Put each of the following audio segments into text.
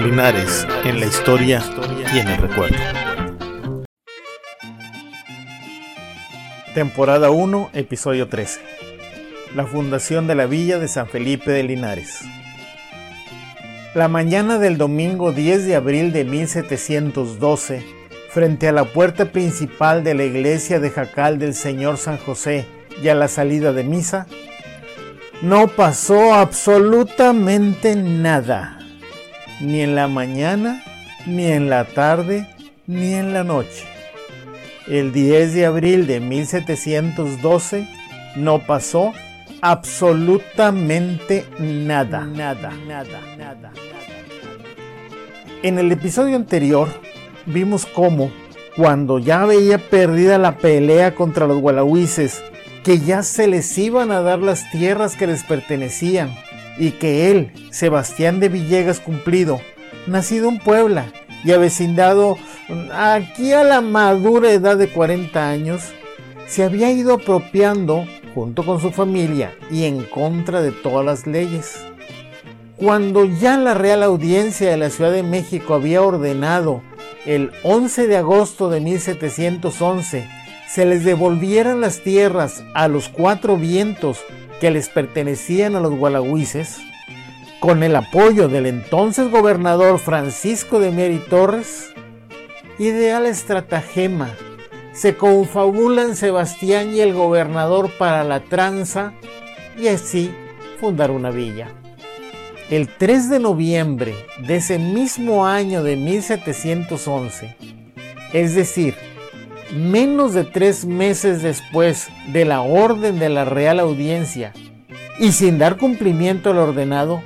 Linares en la historia y en el recuerdo. Temporada 1, episodio 13. La fundación de la villa de San Felipe de Linares. La mañana del domingo 10 de abril de 1712, frente a la puerta principal de la iglesia de Jacal del Señor San José y a la salida de misa, no pasó absolutamente nada, ni en la mañana, ni en la tarde, ni en la noche. El 10 de abril de 1712 no pasó absolutamente nada, nada, nada, nada. En el episodio anterior vimos cómo, cuando ya veía perdida la pelea contra los gualahuises que ya se les iban a dar las tierras que les pertenecían y que él, Sebastián de Villegas Cumplido, nacido en Puebla y avecindado aquí a la madura edad de 40 años, se había ido apropiando junto con su familia y en contra de todas las leyes. Cuando ya la Real Audiencia de la Ciudad de México había ordenado el 11 de agosto de 1711 se les devolvieran las tierras a los cuatro vientos que les pertenecían a los gualagüises, con el apoyo del entonces gobernador Francisco de Mier Torres, ideal estratagema, se confabulan Sebastián y el gobernador para la tranza y así fundar una villa. El 3 de noviembre de ese mismo año de 1711, es decir, menos de tres meses después de la orden de la Real Audiencia y sin dar cumplimiento al ordenado,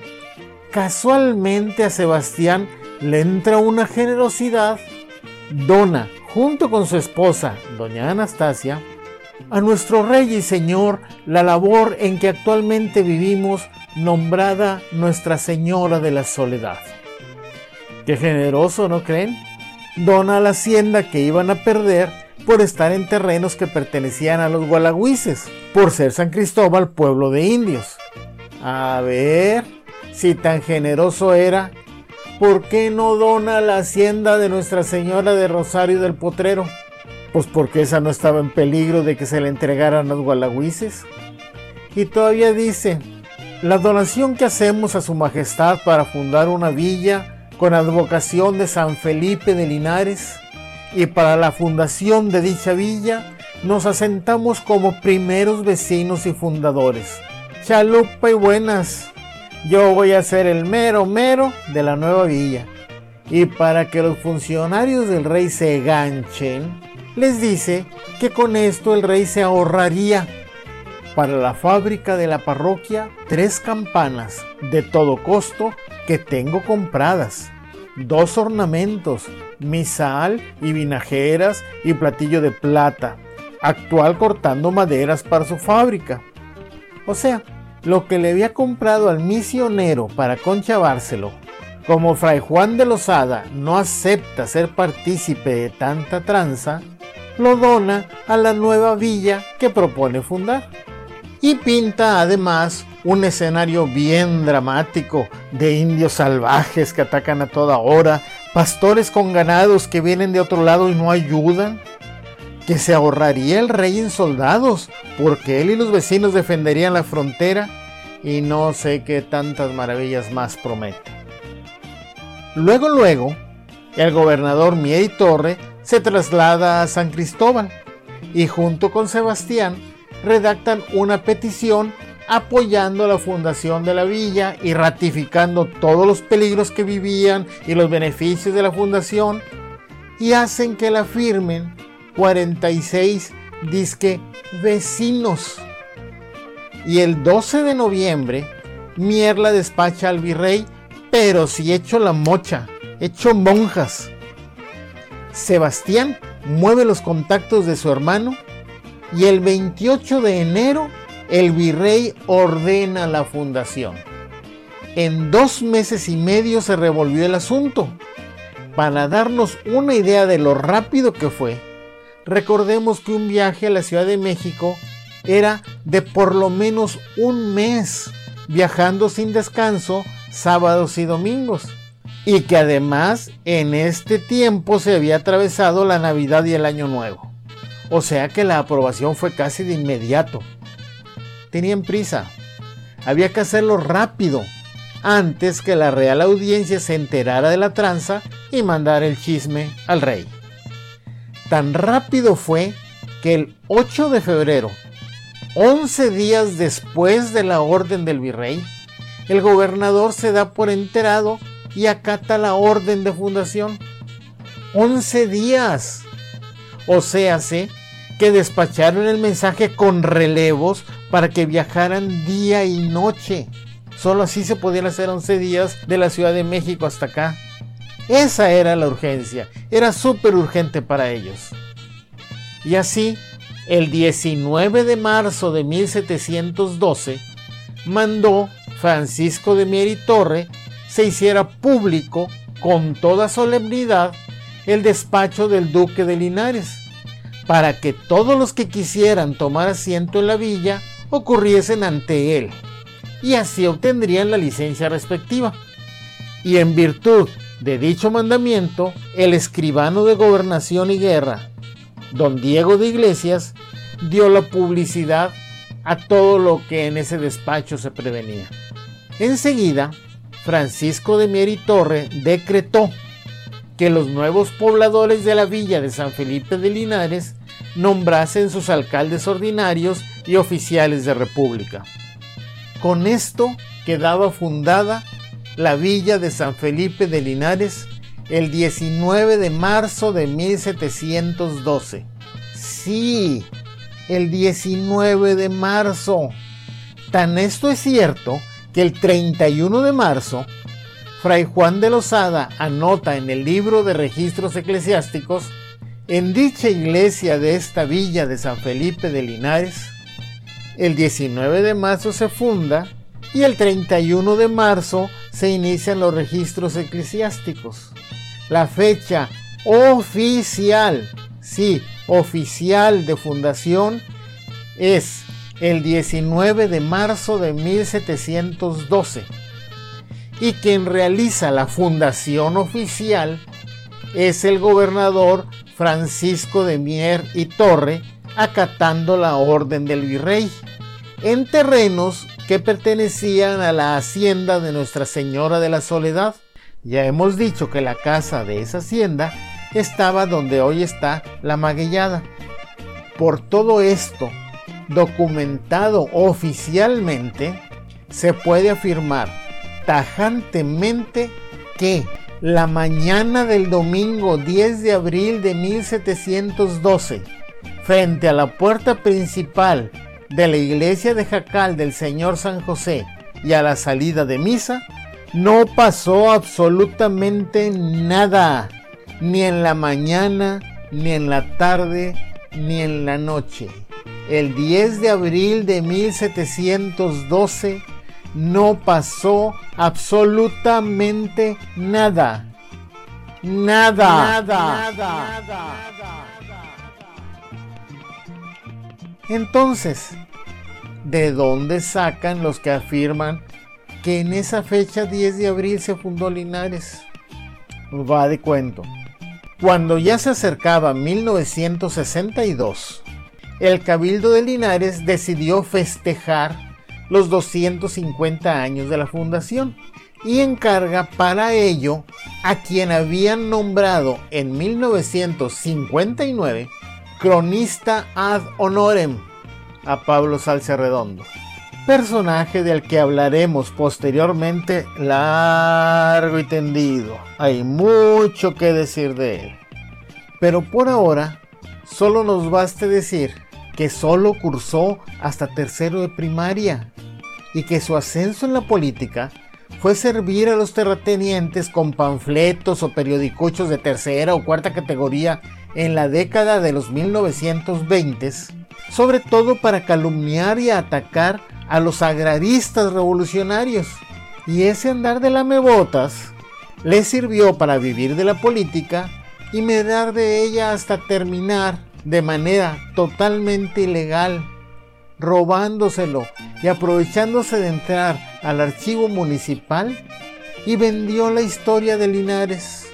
casualmente a Sebastián le entra una generosidad, dona, junto con su esposa, doña Anastasia, a nuestro Rey y Señor la labor en que actualmente vivimos, nombrada Nuestra Señora de la Soledad. Qué generoso, ¿no creen? Dona la hacienda que iban a perder por estar en terrenos que pertenecían a los gualagüises, por ser San Cristóbal pueblo de indios. A ver, si tan generoso era, ¿por qué no dona la hacienda de Nuestra Señora de Rosario del Potrero? Pues porque esa no estaba en peligro de que se le entregaran los gualagüises. Y todavía dice, la donación que hacemos a Su Majestad para fundar una villa con advocación de San Felipe de Linares y para la fundación de dicha villa nos asentamos como primeros vecinos y fundadores. Chalupa y buenas, yo voy a ser el mero mero de la nueva villa. Y para que los funcionarios del rey se ganchen, les dice que con esto el rey se ahorraría para la fábrica de la parroquia tres campanas de todo costo que tengo compradas dos ornamentos, misal y vinajeras y platillo de plata, actual cortando maderas para su fábrica. O sea, lo que le había comprado al misionero para conchavárselo, como Fray Juan de Lozada no acepta ser partícipe de tanta tranza, lo dona a la nueva villa que propone fundar. Y pinta además un escenario bien dramático de indios salvajes que atacan a toda hora, pastores con ganados que vienen de otro lado y no ayudan, que se ahorraría el rey en soldados, porque él y los vecinos defenderían la frontera y no sé qué tantas maravillas más promete. Luego, luego, el gobernador Mieri Torre se traslada a San Cristóbal y junto con Sebastián redactan una petición apoyando la fundación de la villa y ratificando todos los peligros que vivían y los beneficios de la fundación y hacen que la firmen 46 disque vecinos. Y el 12 de noviembre, Mierla despacha al virrey, pero si hecho la mocha, hecho monjas. Sebastián mueve los contactos de su hermano y el 28 de enero el virrey ordena la fundación. En dos meses y medio se revolvió el asunto. Para darnos una idea de lo rápido que fue, recordemos que un viaje a la Ciudad de México era de por lo menos un mes, viajando sin descanso sábados y domingos. y que además en este tiempo se había atravesado la Navidad y el Año Nuevo. O sea que la aprobación fue casi de inmediato. Tenían prisa. Había que hacerlo rápido, antes que la Real Audiencia se enterara de la tranza y mandara el chisme al rey. Tan rápido fue que el 8 de febrero, 11 días después de la orden del virrey, el gobernador se da por enterado y acata la orden de fundación. 11 días. O sea, sé que despacharon el mensaje con relevos para que viajaran día y noche. Solo así se podían hacer 11 días de la Ciudad de México hasta acá. Esa era la urgencia, era súper urgente para ellos. Y así, el 19 de marzo de 1712, mandó Francisco de Mier y Torre se hiciera público con toda solemnidad el despacho del duque de Linares, para que todos los que quisieran tomar asiento en la villa ocurriesen ante él, y así obtendrían la licencia respectiva. Y en virtud de dicho mandamiento, el escribano de gobernación y guerra, don Diego de Iglesias, dio la publicidad a todo lo que en ese despacho se prevenía. Enseguida, Francisco de Mier y Torre decretó que los nuevos pobladores de la villa de San Felipe de Linares nombrasen sus alcaldes ordinarios y oficiales de república. Con esto quedaba fundada la villa de San Felipe de Linares el 19 de marzo de 1712. Sí, el 19 de marzo. Tan esto es cierto que el 31 de marzo, Fray Juan de Lozada anota en el libro de registros eclesiásticos, en dicha iglesia de esta villa de San Felipe de Linares, el 19 de marzo se funda y el 31 de marzo se inician los registros eclesiásticos. La fecha oficial, sí, oficial de fundación es el 19 de marzo de 1712 y quien realiza la fundación oficial es el gobernador Francisco de Mier y Torre acatando la orden del virrey en terrenos que pertenecían a la hacienda de Nuestra Señora de la Soledad. Ya hemos dicho que la casa de esa hacienda estaba donde hoy está la maguillada. Por todo esto, documentado oficialmente, se puede afirmar tajantemente que la mañana del domingo 10 de abril de 1712, frente a la puerta principal de la iglesia de Jacal del Señor San José y a la salida de misa, no pasó absolutamente nada, ni en la mañana, ni en la tarde, ni en la noche. El 10 de abril de 1712 no pasó absolutamente nada. Nada. Nada. Nada. Entonces, ¿de dónde sacan los que afirman que en esa fecha 10 de abril se fundó Linares? Va de cuento. Cuando ya se acercaba 1962, el Cabildo de Linares decidió festejar los 250 años de la fundación y encarga para ello a quien habían nombrado en 1959 cronista ad honorem a Pablo Salce Redondo, personaje del que hablaremos posteriormente largo y tendido. Hay mucho que decir de él. Pero por ahora, solo nos baste decir que solo cursó hasta tercero de primaria y que su ascenso en la política fue servir a los terratenientes con panfletos o periodicuchos de tercera o cuarta categoría en la década de los 1920, sobre todo para calumniar y atacar a los agraristas revolucionarios. Y ese andar de lamebotas le sirvió para vivir de la política y medrar de ella hasta terminar de manera totalmente ilegal, robándoselo y aprovechándose de entrar al archivo municipal y vendió la historia de Linares.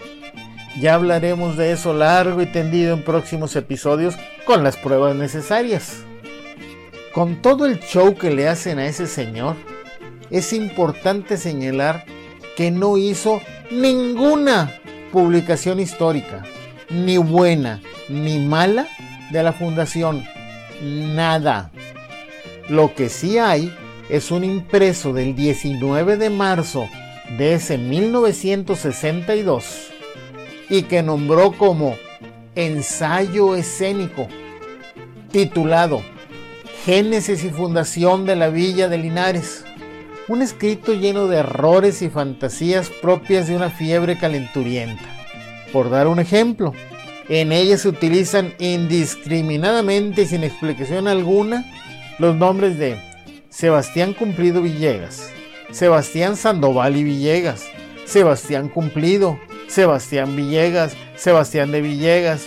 Ya hablaremos de eso largo y tendido en próximos episodios con las pruebas necesarias. Con todo el show que le hacen a ese señor, es importante señalar que no hizo ninguna publicación histórica, ni buena ni mala, de la fundación. Nada. Lo que sí hay es un impreso del 19 de marzo de ese 1962 y que nombró como ensayo escénico titulado Génesis y fundación de la Villa de Linares. Un escrito lleno de errores y fantasías propias de una fiebre calenturienta. Por dar un ejemplo, en ella se utilizan indiscriminadamente y sin explicación alguna los nombres de Sebastián Cumplido Villegas, Sebastián Sandoval y Villegas, Sebastián Cumplido, Sebastián Villegas, Sebastián de Villegas.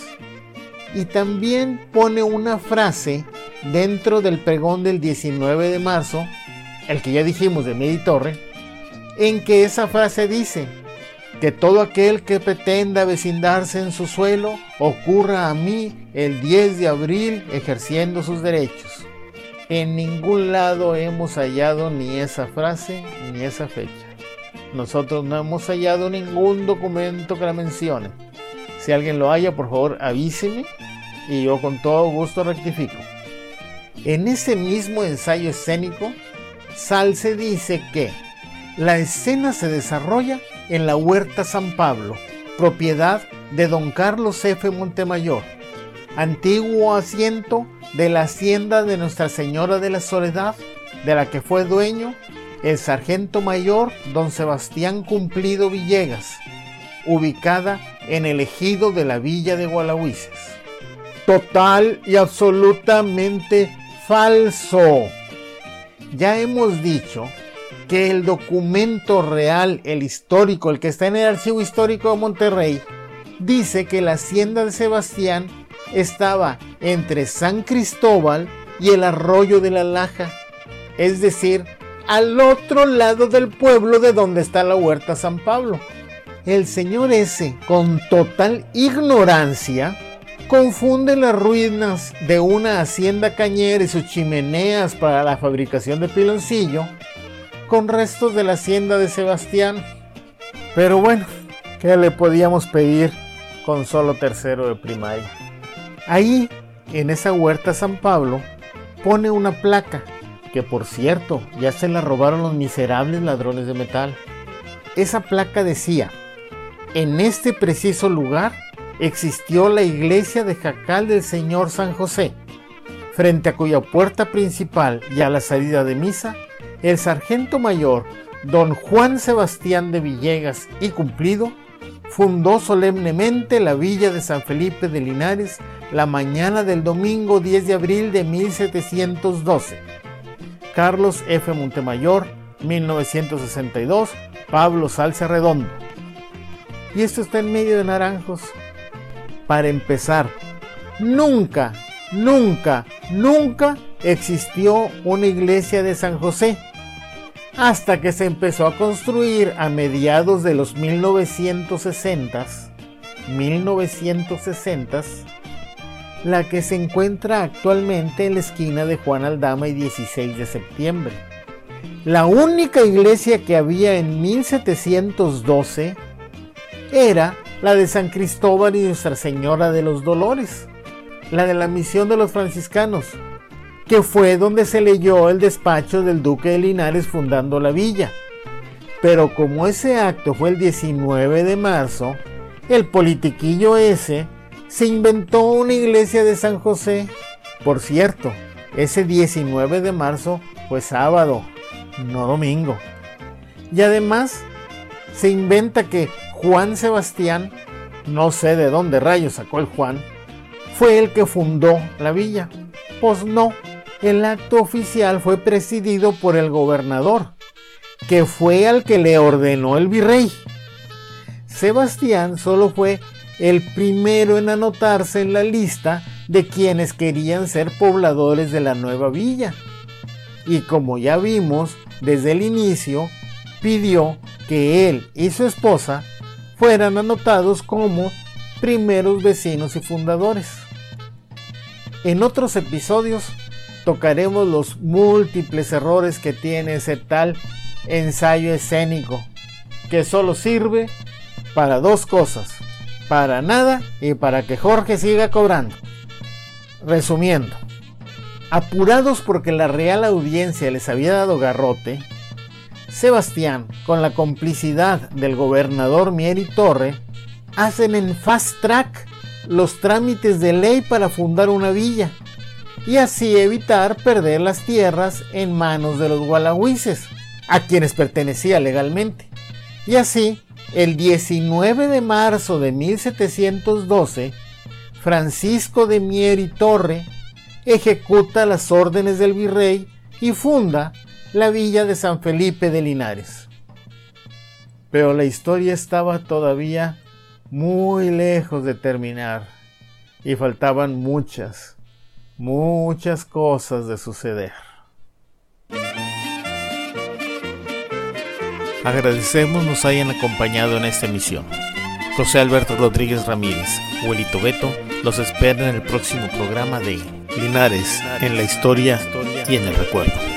Y también pone una frase dentro del pregón del 19 de marzo, el que ya dijimos de Medi Torre, en que esa frase dice que todo aquel que pretenda vecindarse en su suelo ocurra a mí el 10 de abril ejerciendo sus derechos. En ningún lado hemos hallado ni esa frase ni esa fecha. Nosotros no hemos hallado ningún documento que la mencione. Si alguien lo haya, por favor avíseme y yo con todo gusto rectifico. En ese mismo ensayo escénico, Salce dice que la escena se desarrolla en la Huerta San Pablo, propiedad de don Carlos F. Montemayor, antiguo asiento de la hacienda de Nuestra Señora de la Soledad, de la que fue dueño el sargento mayor don Sebastián Cumplido Villegas, ubicada en el ejido de la villa de Gualahuises. Total y absolutamente falso. Ya hemos dicho que el documento real, el histórico, el que está en el Archivo Histórico de Monterrey, dice que la hacienda de Sebastián estaba entre San Cristóbal y el arroyo de la Laja, es decir, al otro lado del pueblo de donde está la huerta San Pablo. El señor ese, con total ignorancia, confunde las ruinas de una hacienda cañera y sus chimeneas para la fabricación de piloncillo con restos de la hacienda de Sebastián. Pero bueno, ¿qué le podíamos pedir con solo tercero de primaria? Ahí, en esa huerta San Pablo, pone una placa, que por cierto ya se la robaron los miserables ladrones de metal. Esa placa decía, en este preciso lugar existió la iglesia de Jacal del Señor San José, frente a cuya puerta principal y a la salida de misa, el sargento mayor don Juan Sebastián de Villegas y Cumplido fundó solemnemente la villa de San Felipe de Linares la mañana del domingo 10 de abril de 1712. Carlos F. Montemayor, 1962, Pablo Salce Redondo. Y esto está en medio de naranjos. Para empezar, nunca, nunca, nunca existió una iglesia de San José hasta que se empezó a construir a mediados de los 1960s, 1960s, la que se encuentra actualmente en la esquina de Juan Aldama y 16 de septiembre. La única iglesia que había en 1712 era la de San Cristóbal y Nuestra Señora de los Dolores, la de la misión de los franciscanos, que fue donde se leyó el despacho del duque de Linares fundando la villa. Pero como ese acto fue el 19 de marzo, el politiquillo ese se inventó una iglesia de San José. Por cierto, ese 19 de marzo fue sábado, no domingo. Y además se inventa que Juan Sebastián, no sé de dónde rayos sacó el Juan, fue el que fundó la villa. Pues no, el acto oficial fue presidido por el gobernador, que fue al que le ordenó el virrey. Sebastián solo fue el primero en anotarse en la lista de quienes querían ser pobladores de la nueva villa. Y como ya vimos desde el inicio, pidió que él y su esposa fueran anotados como primeros vecinos y fundadores. En otros episodios tocaremos los múltiples errores que tiene ese tal ensayo escénico, que solo sirve para dos cosas, para nada y para que Jorge siga cobrando. Resumiendo, apurados porque la real audiencia les había dado garrote, Sebastián, con la complicidad del gobernador Mieri Torre, hacen en fast track los trámites de ley para fundar una villa y así evitar perder las tierras en manos de los gualahuises, a quienes pertenecía legalmente. Y así, el 19 de marzo de 1712, Francisco de Mieri Torre ejecuta las órdenes del virrey y funda la villa de San Felipe de Linares. Pero la historia estaba todavía muy lejos de terminar y faltaban muchas, muchas cosas de suceder. Agradecemos nos hayan acompañado en esta emisión. José Alberto Rodríguez Ramírez, Huelito Beto, los espera en el próximo programa de Linares en la historia y en el recuerdo.